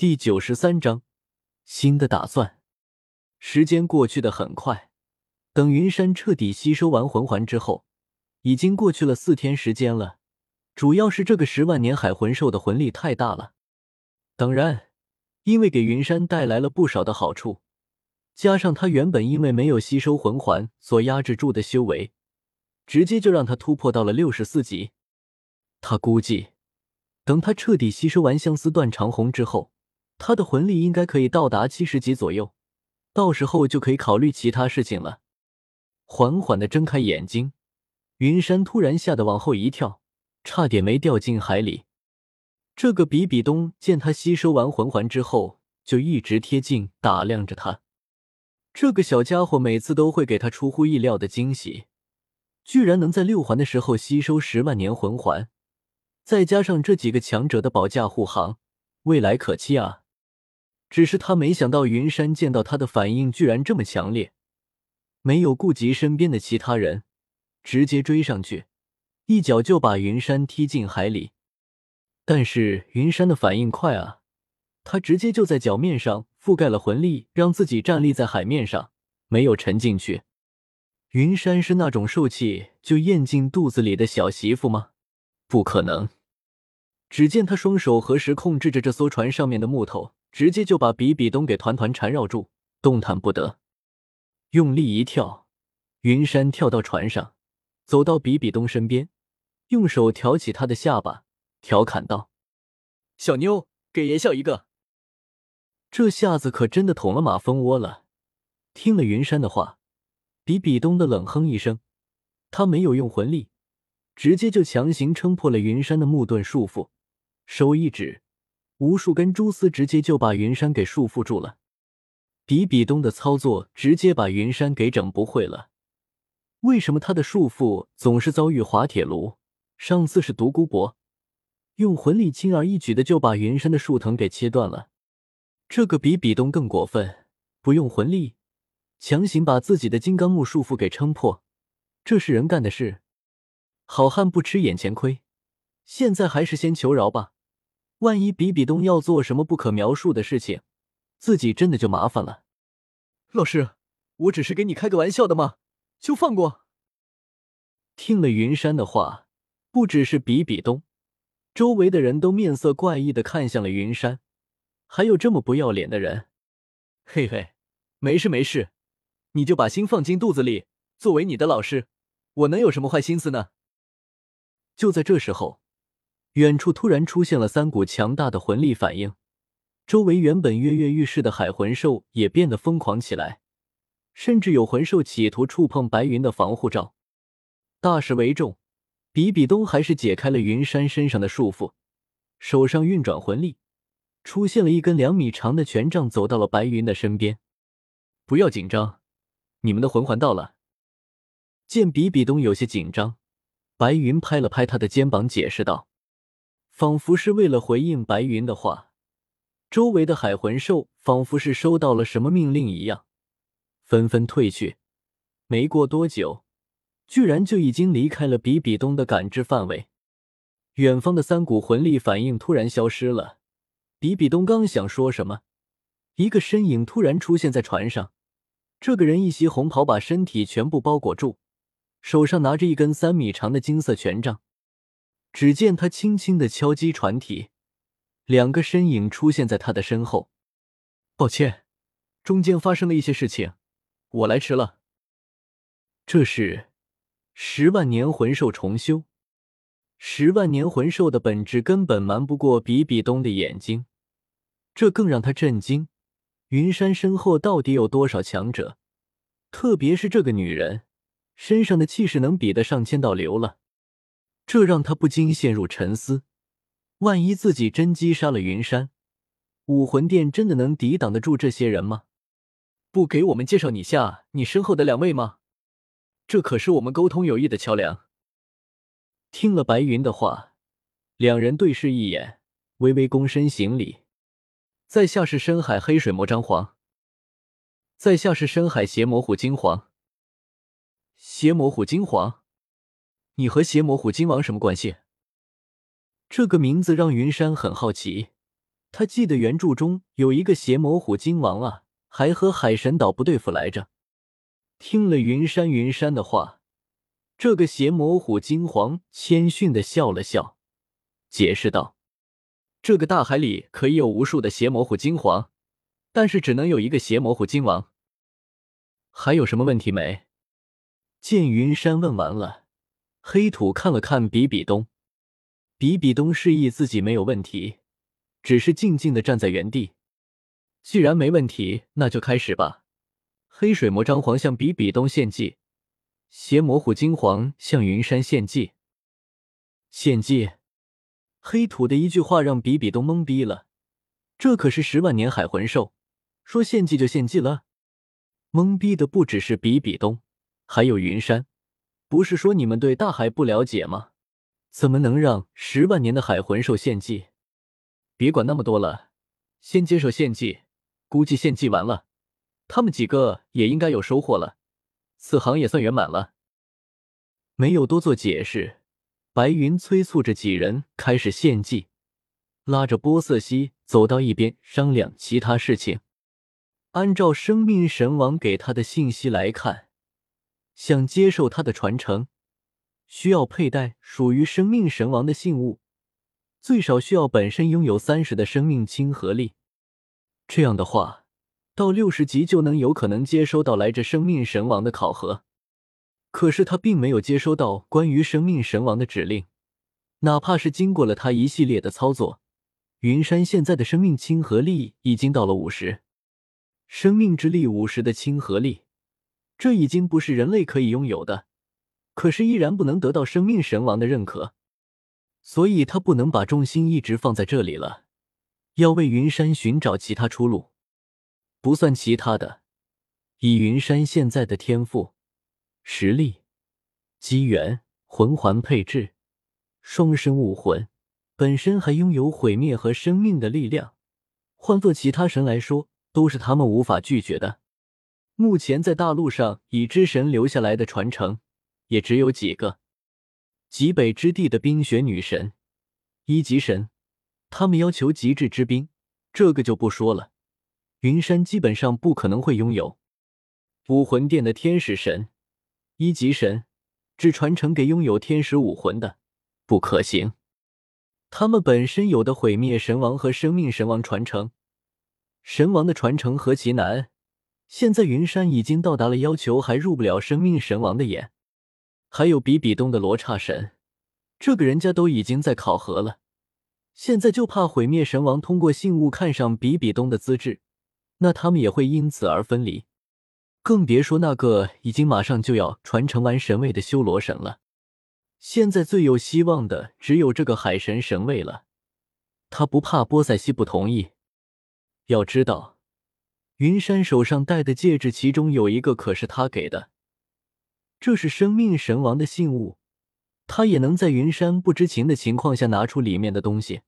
第九十三章新的打算。时间过去的很快，等云山彻底吸收完魂环之后，已经过去了四天时间了。主要是这个十万年海魂兽的魂力太大了，当然，因为给云山带来了不少的好处，加上他原本因为没有吸收魂环所压制住的修为，直接就让他突破到了六十四级。他估计，等他彻底吸收完相思断长红之后。他的魂力应该可以到达七十级左右，到时候就可以考虑其他事情了。缓缓的睁开眼睛，云山突然吓得往后一跳，差点没掉进海里。这个比比东见他吸收完魂环之后，就一直贴近打量着他。这个小家伙每次都会给他出乎意料的惊喜，居然能在六环的时候吸收十万年魂环，再加上这几个强者的保驾护航，未来可期啊！只是他没想到，云山见到他的反应居然这么强烈，没有顾及身边的其他人，直接追上去，一脚就把云山踢进海里。但是云山的反应快啊，他直接就在脚面上覆盖了魂力，让自己站立在海面上，没有沉进去。云山是那种受气就咽进肚子里的小媳妇吗？不可能！只见他双手合十，控制着这艘船上面的木头。直接就把比比东给团团缠绕住，动弹不得。用力一跳，云山跳到船上，走到比比东身边，用手挑起他的下巴，调侃道：“小妞，给爷笑一个。”这下子可真的捅了马蜂窝了。听了云山的话，比比东的冷哼一声，他没有用魂力，直接就强行撑破了云山的木盾束缚，手一指。无数根蛛丝直接就把云山给束缚住了，比比东的操作直接把云山给整不会了。为什么他的束缚总是遭遇滑铁卢？上次是独孤博用魂力轻而易举的就把云山的树藤给切断了，这个比比东更过分，不用魂力，强行把自己的金刚木束缚给撑破，这是人干的事。好汉不吃眼前亏，现在还是先求饶吧。万一比比东要做什么不可描述的事情，自己真的就麻烦了。老师，我只是给你开个玩笑的嘛，就放过。听了云山的话，不只是比比东，周围的人都面色怪异的看向了云山。还有这么不要脸的人？嘿嘿，没事没事，你就把心放进肚子里。作为你的老师，我能有什么坏心思呢？就在这时候。远处突然出现了三股强大的魂力反应，周围原本跃跃欲试的海魂兽也变得疯狂起来，甚至有魂兽企图触碰白云的防护罩。大事为重，比比东还是解开了云山身上的束缚，手上运转魂力，出现了一根两米长的权杖，走到了白云的身边。不要紧张，你们的魂环到了。见比比东有些紧张，白云拍了拍他的肩膀，解释道。仿佛是为了回应白云的话，周围的海魂兽仿佛是收到了什么命令一样，纷纷退去。没过多久，居然就已经离开了比比东的感知范围。远方的三股魂力反应突然消失了。比比东刚想说什么，一个身影突然出现在船上。这个人一袭红袍，把身体全部包裹住，手上拿着一根三米长的金色权杖。只见他轻轻的敲击船体，两个身影出现在他的身后。抱歉，中间发生了一些事情，我来迟了。这是十万年魂兽重修，十万年魂兽的本质根本瞒不过比比东的眼睛，这更让他震惊。云山身后到底有多少强者？特别是这个女人身上的气势，能比得上千道流了。这让他不禁陷入沉思：万一自己真击杀了云山，武魂殿真的能抵挡得住这些人吗？不给我们介绍你下你身后的两位吗？这可是我们沟通有益的桥梁。听了白云的话，两人对视一眼，微微躬身行礼。在下是深海黑水魔张皇，在下是深海邪魔虎金皇。邪魔虎金皇。你和邪魔虎金王什么关系？这个名字让云山很好奇。他记得原著中有一个邪魔虎鲸王啊，还和海神岛不对付来着。听了云山云山的话，这个邪魔虎鲸皇谦逊的笑了笑，解释道：“这个大海里可以有无数的邪魔虎鲸皇，但是只能有一个邪魔虎鲸王。还有什么问题没？”见云山问完了，黑土看了看比比东，比比东示意自己没有问题。只是静静的站在原地。既然没问题，那就开始吧。黑水魔张皇向比比东献祭，邪魔虎金黄向云山献祭。献祭！黑土的一句话让比比东懵逼了。这可是十万年海魂兽，说献祭就献祭了？懵逼的不只是比比东，还有云山。不是说你们对大海不了解吗？怎么能让十万年的海魂兽献祭？别管那么多了，先接受献祭。估计献祭完了，他们几个也应该有收获了，此行也算圆满了。没有多做解释，白云催促着几人开始献祭，拉着波瑟西走到一边商量其他事情。按照生命神王给他的信息来看，想接受他的传承，需要佩戴属于生命神王的信物。最少需要本身拥有三十的生命亲和力，这样的话，到六十级就能有可能接收到来着生命神王的考核。可是他并没有接收到关于生命神王的指令，哪怕是经过了他一系列的操作，云山现在的生命亲和力已经到了五十，生命之力五十的亲和力，这已经不是人类可以拥有的。可是依然不能得到生命神王的认可。所以他不能把重心一直放在这里了，要为云山寻找其他出路。不算其他的，以云山现在的天赋、实力、机缘、魂环配置、双生武魂，本身还拥有毁灭和生命的力量，换做其他神来说，都是他们无法拒绝的。目前在大陆上，已知神留下来的传承，也只有几个。极北之地的冰雪女神，一级神，他们要求极致之冰，这个就不说了。云山基本上不可能会拥有。武魂殿的天使神，一级神，只传承给拥有天使武魂的，不可行。他们本身有的毁灭神王和生命神王传承，神王的传承何其难，现在云山已经到达了要求还入不了生命神王的眼。还有比比东的罗刹神，这个人家都已经在考核了，现在就怕毁灭神王通过信物看上比比东的资质，那他们也会因此而分离。更别说那个已经马上就要传承完神位的修罗神了。现在最有希望的只有这个海神神位了，他不怕波塞西不同意。要知道，云山手上戴的戒指，其中有一个可是他给的。这是生命神王的信物，他也能在云山不知情的情况下拿出里面的东西。